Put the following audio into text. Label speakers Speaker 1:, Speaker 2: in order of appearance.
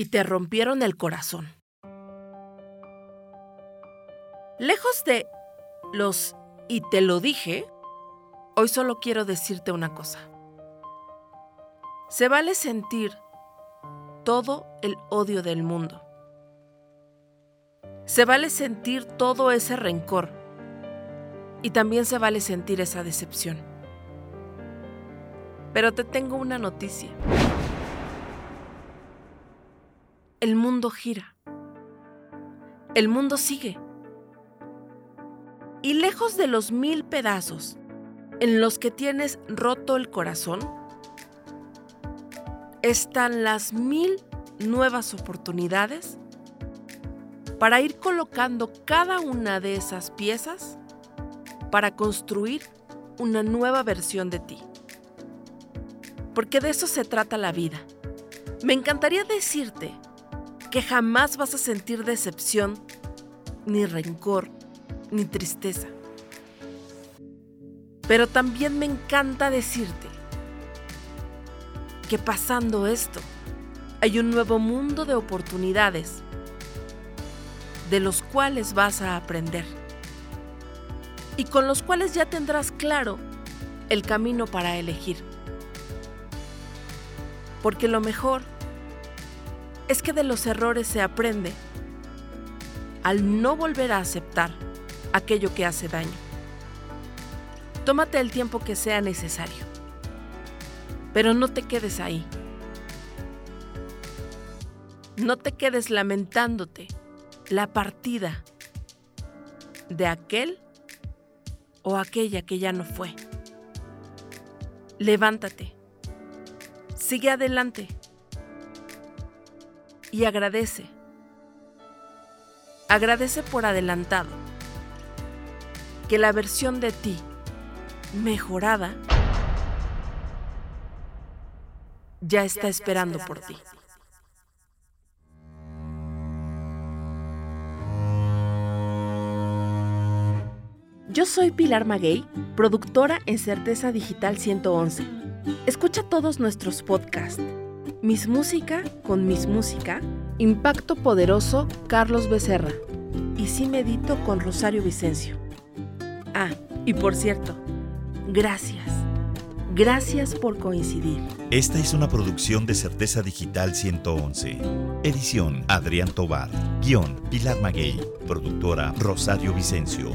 Speaker 1: Y te rompieron el corazón. Lejos de los y te lo dije, hoy solo quiero decirte una cosa. Se vale sentir todo el odio del mundo. Se vale sentir todo ese rencor. Y también se vale sentir esa decepción. Pero te tengo una noticia. El mundo gira. El mundo sigue. Y lejos de los mil pedazos en los que tienes roto el corazón, están las mil nuevas oportunidades para ir colocando cada una de esas piezas para construir una nueva versión de ti. Porque de eso se trata la vida. Me encantaría decirte que jamás vas a sentir decepción, ni rencor, ni tristeza. Pero también me encanta decirte que pasando esto, hay un nuevo mundo de oportunidades de los cuales vas a aprender y con los cuales ya tendrás claro el camino para elegir. Porque lo mejor es que de los errores se aprende al no volver a aceptar aquello que hace daño. Tómate el tiempo que sea necesario, pero no te quedes ahí. No te quedes lamentándote la partida de aquel o aquella que ya no fue. Levántate, sigue adelante y agradece. Agradece por adelantado que la versión de ti mejorada ya está esperando por ti. Yo soy Pilar Maguey, productora en Certeza Digital 111. Escucha todos nuestros podcasts Miss Música con Miss Música, Impacto Poderoso Carlos Becerra y Sí Medito con Rosario Vicencio. Ah, y por cierto, gracias. Gracias por coincidir.
Speaker 2: Esta es una producción de Certeza Digital 111. Edición Adrián Tobar. Guión Pilar Maguey. Productora Rosario Vicencio.